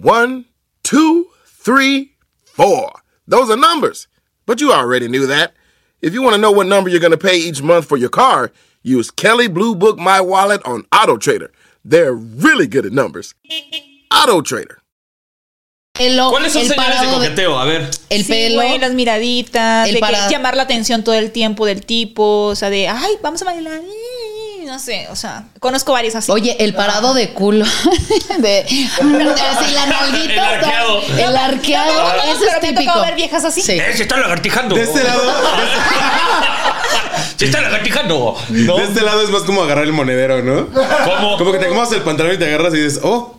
One, two, three, four. Those are numbers. But you already knew that. If you want to know what number you're going to pay each month for your car, use Kelly Blue Book My Wallet on Auto Trader. They're really good at numbers. Auto Trader. pelo, ¿Cuáles son el señales de coqueteo? A ver. el Sí, pelo. güey, las miraditas, el de que llamar la atención todo el tiempo del tipo, o sea, de, ay, vamos a bailar, no sé, o sea, conozco varias así. Oye, el parado de culo. de, así la nalguita. El arqueado. El arqueado. No, no, no, pero es típico. ver viejas así. Sí. ¡Eh, se está lagartijando! De este lado, ¡Se está lagartijando! ¿No? de este lado es más como agarrar el monedero, ¿no? ¿Cómo? Como que te acomodas el pantalón y te agarras y dices, oh.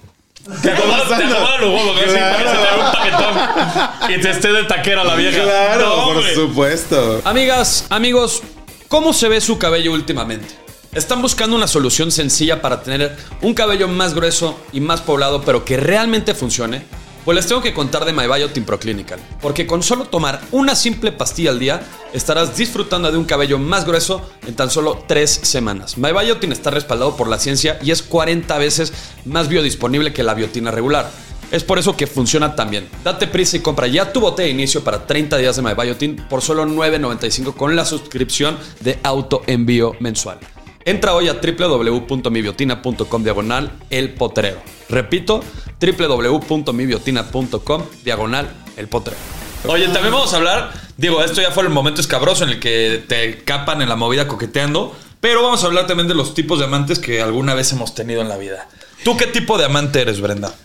Te acomodas los huevos, Claro. que se te vea un paquetón. Y te esté de taquera la vieja. Claro, No, por supuesto. Amigas, amigos, ¿cómo se ve su cabello últimamente? ¿Están buscando una solución sencilla para tener un cabello más grueso y más poblado, pero que realmente funcione? Pues les tengo que contar de MyBiotin Proclinical, porque con solo tomar una simple pastilla al día estarás disfrutando de un cabello más grueso en tan solo 3 semanas. MyBiotin está respaldado por la ciencia y es 40 veces más biodisponible que la biotina regular. Es por eso que funciona tan bien. Date prisa y compra ya tu bote de inicio para 30 días de MyBiotin por solo $9.95 con la suscripción de autoenvío mensual. Entra hoy a www.mibiotina.com diagonal el potrero. Repito, www.mibiotina.com diagonal el potrero. Oye, también vamos a hablar, digo, esto ya fue el momento escabroso en el que te capan en la movida coqueteando, pero vamos a hablar también de los tipos de amantes que alguna vez hemos tenido en la vida. ¿Tú qué tipo de amante eres, Brenda?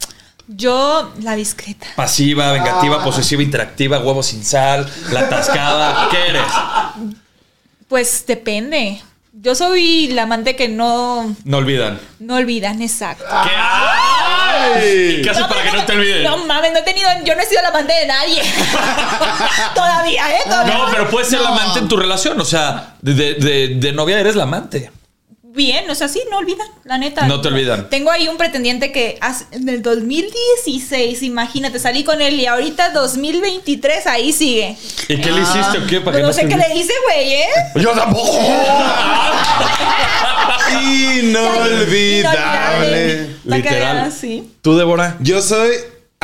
Yo, la discreta. Pasiva, vengativa, posesiva, interactiva, huevo sin sal, la atascada, ¿qué eres? Pues depende. Yo soy la amante que no, No olvidan. no olvidan, exacto. ¿Qué? ¡Ay! ¿Y qué haces No, para que no te olviden? No mames, no he tenido, yo no he sido la amante de nadie. Todavía, ¿eh? Todavía. No, pero puedes ser la amante en tu relación. O sea, de, de- de- de novia eres la amante. Bien, o sea, sí, no olvidan, la neta. No te olvidan. Tengo ahí un pretendiente que hace- en el 2016, imagínate, salí con él y ahorita 2023 ahí sigue. ¿Y qué le hiciste o qué? Para que Pero no sé qué le hice, güey, ¿eh? Yo tampoco. Inolvidable. Que Literal. sí. ¿Tú, Débora? Yo soy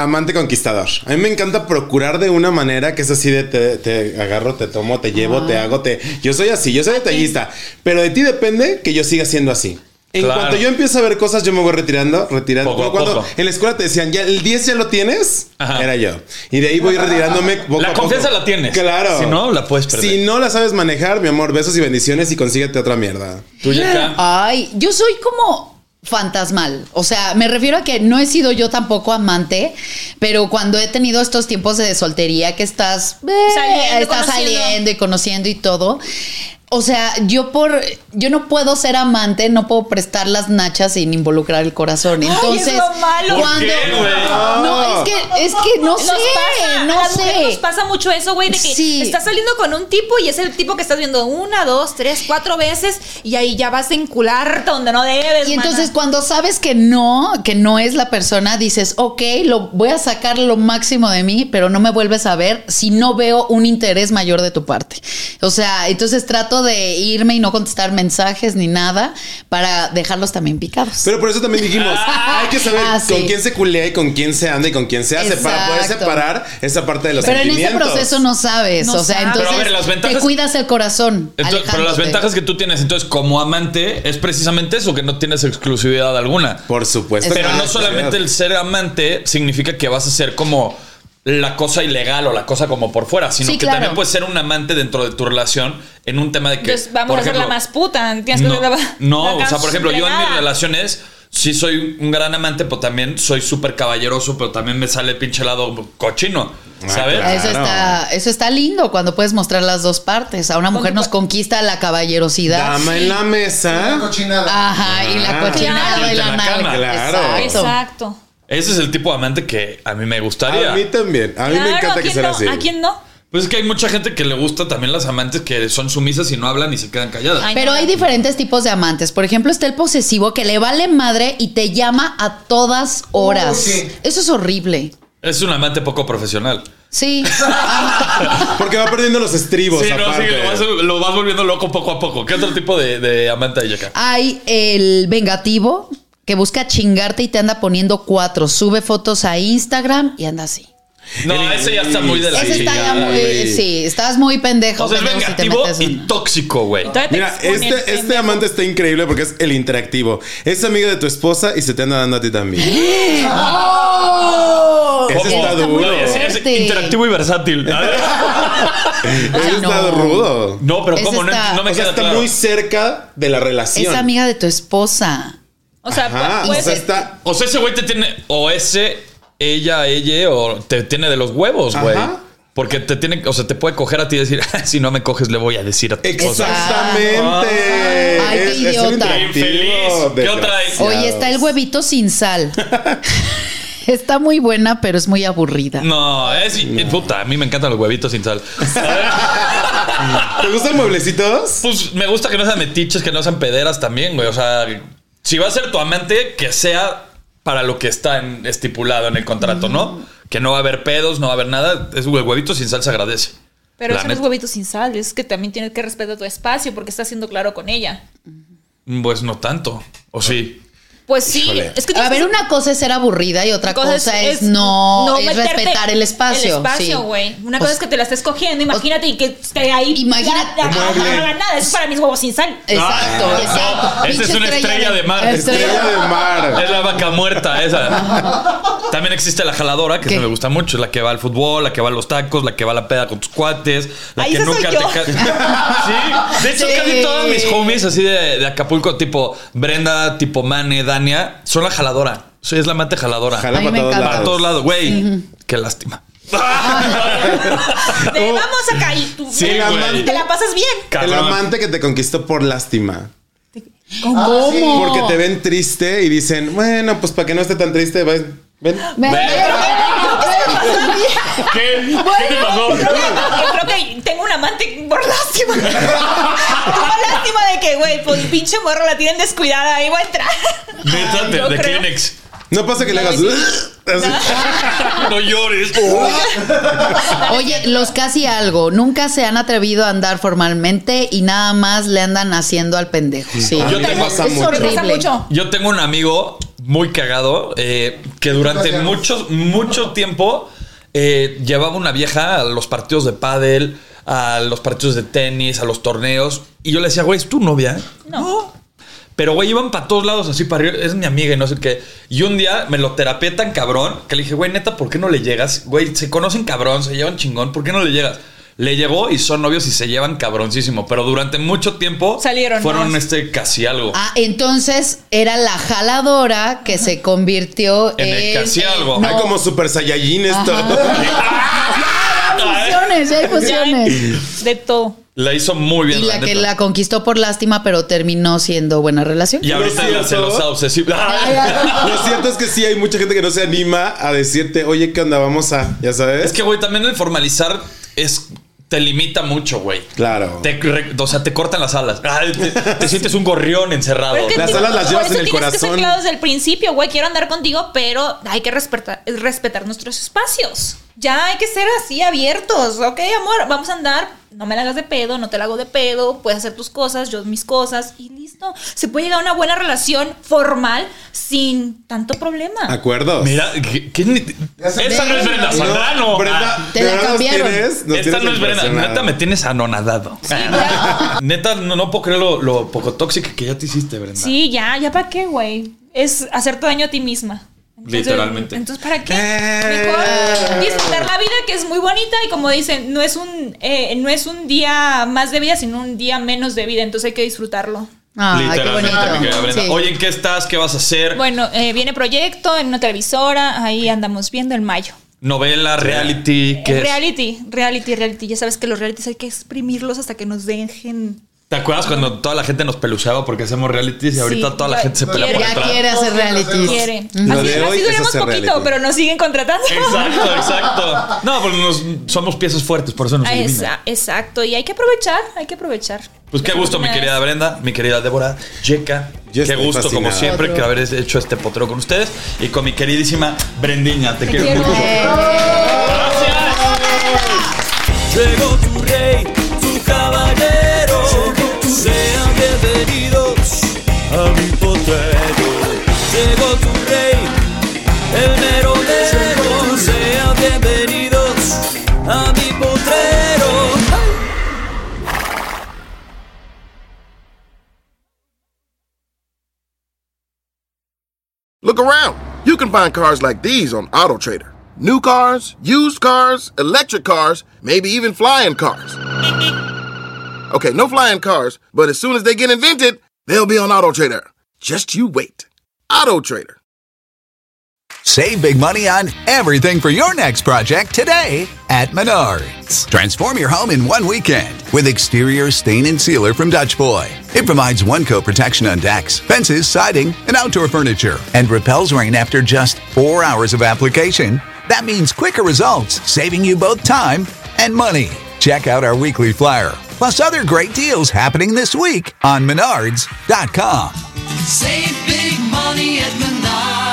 amante conquistador. A mí me encanta procurar de una manera que es así de te, te agarro, te tomo, te llevo, te hago, te... Yo soy así, yo soy detallista. Pero de ti depende que yo siga siendo así. En Claro. cuanto yo empiezo a ver cosas, yo me voy retirando, retirando. Poco cuando poco. en la escuela te decían, ya el 10 ya lo tienes, Ajá. era yo. Y de ahí voy retirándome. poco La a poco. confianza la tienes. Claro. Si no, la puedes perder. Si no la sabes manejar, mi amor, besos y bendiciones y consíguete otra mierda. Tú. Ay, yo soy como fantasmal. O sea, me refiero a que no he sido yo tampoco amante, pero cuando he tenido estos tiempos de soltería que estás, eh, Saliendo, estás saliendo y conociendo y todo. O sea, yo por yo no puedo ser amante, no puedo prestar las nachas sin involucrar el corazón. Ay, Entonces, es lo malo. ¿Por cuando qué? No, es que es que no Nos sé, pasa, a no las mujeres Nos sé. pasa mucho eso, güey, de que Sí. estás saliendo con un tipo y es el tipo que estás viendo una, dos, tres, cuatro veces y ahí ya vas a encular donde no debes. Y entonces mana. cuando sabes que no, que no es la persona, dices, ok, lo voy a sacar lo máximo de mí, pero no me vuelves a ver si no veo un interés mayor de tu parte. O sea, entonces trato de irme y no contestar mensajes ni nada para dejarlos también picados. Pero por eso también dijimos, hay que saber Ah, sí. con quién se culea y con quién se anda y con quién se hace para poder separar esa parte de los Pero en ese proceso no sabes, No o sea, sabes. entonces ver, las ventajas- te cuidas el corazón. Entonces, pero las ventajas que tú tienes entonces como amante es precisamente eso, que no tienes exclusividad alguna. Por supuesto. Pero no solamente el ser amante significa que vas a ser como la cosa ilegal o la cosa como por fuera, sino Sí, que claro. también puedes ser un amante dentro de tu relación en un tema de que. Entonces vamos por a hacer la ejemplo, más puta. Tienes que no, la- la o sea, por ejemplo, yo en mis relaciones sí soy un gran amante, pero también soy súper caballeroso, pero también me sale el pinche lado cochino, Ah, ¿sabes? claro. Eso está, eso está lindo cuando puedes mostrar las dos partes. A una mujer nos conquista la caballerosidad. Dama en la mesa. Cochinada. Ajá, y la Ah. cochinada de la la nalga. cama. Claro. Exacto. Exacto. Ese es el tipo de amante que a mí me gustaría. A mí también. A mí me encanta ¿a que sea no? así. ¿A quién no? Pues es que hay mucha gente que le gusta también las amantes que son sumisas y no hablan y se quedan calladas. Ay, Pero no. hay diferentes tipos de amantes. Por ejemplo, está el posesivo que le vale madre y te llama a todas horas. Sí. Eso es horrible. Es un amante poco profesional. Sí. Porque va perdiendo los estribos. Sí, no, sí, aparte. lo vas, lo vas volviendo loco poco a poco. ¿Qué otro tipo de, de amante hay acá? hay el vengativo que busca chingarte y te anda poniendo cuatro. Sube fotos a Instagram y anda así. No, ese ya está muy de la Ese está ya muy. güey. Sí, estás muy pendejo. O sea, es si vengativo y tóxico, güey. Mira, este, este amante está increíble porque es el interactivo. Es amigo de tu esposa y se te anda dando a ti también. ¡Oh! Ese está Está muy duro. Es, interactivo y versátil. Ese está no. rudo. No, pero ¿cómo? No, está- no me o sea, queda está claro. muy cerca de la relación. Es amiga de tu esposa. O sea, Ajá, puede o sea, ser- está. O sea, ese güey te tiene... O ese, ella, ella, o te tiene de los huevos, güey. Porque te tiene... O sea, te puede coger a ti y decir, "Ah, si no me coges, le voy a decir a tu. Exactamente. Ay, qué Es- idiota. Infeliz. ¿Qué otra. Oye, está el huevito sin sal. está muy buena, pero es muy aburrida. No, es... Puta, a mí me encantan los huevitos sin sal. ¿Te gustan mueblecitos? Pues me gusta que no sean metiches, que no sean pederas también, güey. O sea, si va a ser tu amante, que sea para lo que está en- estipulado en el contrato, ¿no? Que no va a haber pedos, no va a haber nada. Es el huevito sin sal se agradece. Pero eso no es huevito sin sal, es que también tienes que respetar tu espacio porque estás siendo claro con ella. Pues no tanto. ¿O sí? Pues sí, Híjole. es que A ver, que- una cosa es ser aburrida y otra cosa cosa, es, no, es respetar el espacio. El espacio, sí. güey. Una cosa es que te la estés cogiendo, imagínate y que esté ahí. Mueble. no haga nada, eso es para mis huevos sin sal. Exacto, Ah, exacto. no, esa es una estrella de mar. Estrella de mar. Es la vaca muerta, esa. También existe la jaladora, que se me gusta mucho. La que va al fútbol, la que va a los tacos, la que va a la peda con tus cuates, la que nunca yo. te ca- Sí. De hecho, Sí. casi todas mis homies así de, de Acapulco, tipo Brenda, tipo Mane, Dania, son la jaladora. Sí, es la amante jaladora. Jala A para todos encanta. Para lados. todos lados, güey. Qué lástima. De, vamos acá y tú Sí, güey. te la pasas bien. El Cabrón. amante que te conquistó por lástima. ¿Cómo? Porque te ven triste y dicen, bueno, pues para que no esté tan triste, ven. ven. Ve- ¿Qué? ¿Qué te pasó? Yo creo que tengo un amante por lástima. por lástima de que, güey, pues pinche morro la tienen descuidada, ahí voy a entrar. Neta, de. Kleenex. No pasa que le hagas. No llores. Oye, los casi algo. Nunca se han atrevido a andar formalmente y nada más le andan haciendo al pendejo. Sí. Yo tengo- pasa mucho. Yo tengo un amigo muy cagado eh, que durante Gracias. mucho, mucho tiempo eh, llevaba una vieja a los partidos de pádel, a los partidos de tenis, a los torneos. Y yo le decía, güey, ¿es tu novia? No. Pero, güey, iban para todos lados así para arriba. Es mi amiga y no sé qué. Y un día me lo terapié tan cabrón que le dije, güey, neta, ¿por qué no le llegas? Güey, se conocen cabrón, se llevan chingón. ¿Por qué no le llegas? Le llegó y son novios y se llevan cabroncísimo. Pero durante mucho tiempo Salieron fueron más. este casi algo. Ah, entonces era la jaladora que se convirtió En en. el casi algo. no. Hay como Super Saiyajin esto. Hay fusiones, hay fusiones. De todo. La hizo muy bien. Y la que neta. la conquistó por lástima, pero terminó siendo buena relación. Y ahorita Lo la siento. celosa obsesiva. Lo cierto es que sí hay mucha gente que no se anima a decirte, oye, ¿qué onda? Vamos a, ya sabes. Es que, güey, también el formalizar es. Te limita mucho, güey. Claro. Te, re- o sea, te cortan las alas. Ay, te, te sientes un gorrión encerrado. Pero es que Las tipo, alas las por llevas eso en el tienes que ser corazón. claro desde el principio, güey. Quiero andar contigo, pero hay que respetar, respetar nuestros espacios. Ya hay que ser así abiertos. Ok, amor, vamos a andar. No me la hagas de pedo, no te la hago de pedo. Puedes hacer tus cosas, yo mis cosas y listo. Se puede llegar a una buena relación formal sin tanto problema. ¿Acuerdos? Mira, ¿qué, qué esa no es Brenda Zambrano. No, Brenda, Ah, Te la cambiaron. tienes- esta no es Brenda. Neta, me tienes anonadado. Neta, no, no puedo creer lo, lo poco tóxica que ya te hiciste, Brenda. Sí, ya, ya para qué, güey. Es hacerte daño a ti misma. Entonces- Literalmente. Entonces, ¿para qué? Eh. Mejor disfrutar la vida, que es muy bonita y como dicen, no es un eh, no es un día más de vida, sino un día menos de vida. Entonces hay que disfrutarlo. Ay, qué Literalmente, bonito. Sí. Oye, ¿en qué estás? ¿Qué vas a hacer? Bueno, eh, viene proyecto en una televisora, ahí andamos viendo en mayo. Novela, reality, ¿qué es? reality, reality, reality. Ya sabes que los realities hay que exprimirlos hasta que nos dejen. ¿Te acuerdas cuando toda la gente nos peluceaba porque hacemos realities y ahorita Sí, toda la gente se pelea quiere- por Ya quiere hacer. Quieren. Lo Así, de hoy así es duramos hacer poquito, reality. pero nos siguen contratando. Exacto, exacto. No, pues nos- somos piezas fuertes, por eso nos eliminan. esa- exacto, y hay que aprovechar, hay que aprovechar. Pues qué gusto, mi querida Brenda, mi querida Débora, Yeka. Yo Qué gusto, como siempre, que haber hecho este potrero con ustedes. Y con mi queridísima Brendiña. Te, quiero, quiero. mucho. Llegó tu rey, a mi. Llegó tu rey, el. Sean bienvenidos a mi potrero. Look around. You can find cars like these on AutoTrader. New cars, used cars, electric cars, maybe even flying cars. Okay, no flying cars, but as soon as they get invented, they'll be on Auto Trader. Just you wait. Auto Trader. Save big money on everything for your next project today at Menards. Transform your home in one weekend with exterior stain and sealer from Dutch Boy. It provides one coat protection on decks, fences, siding, and outdoor furniture, and repels rain after just four hours of application. That means quicker results, saving you both time and money. Check out our weekly flyer, plus other great deals happening this week on Menards.com. Save big money at Menards.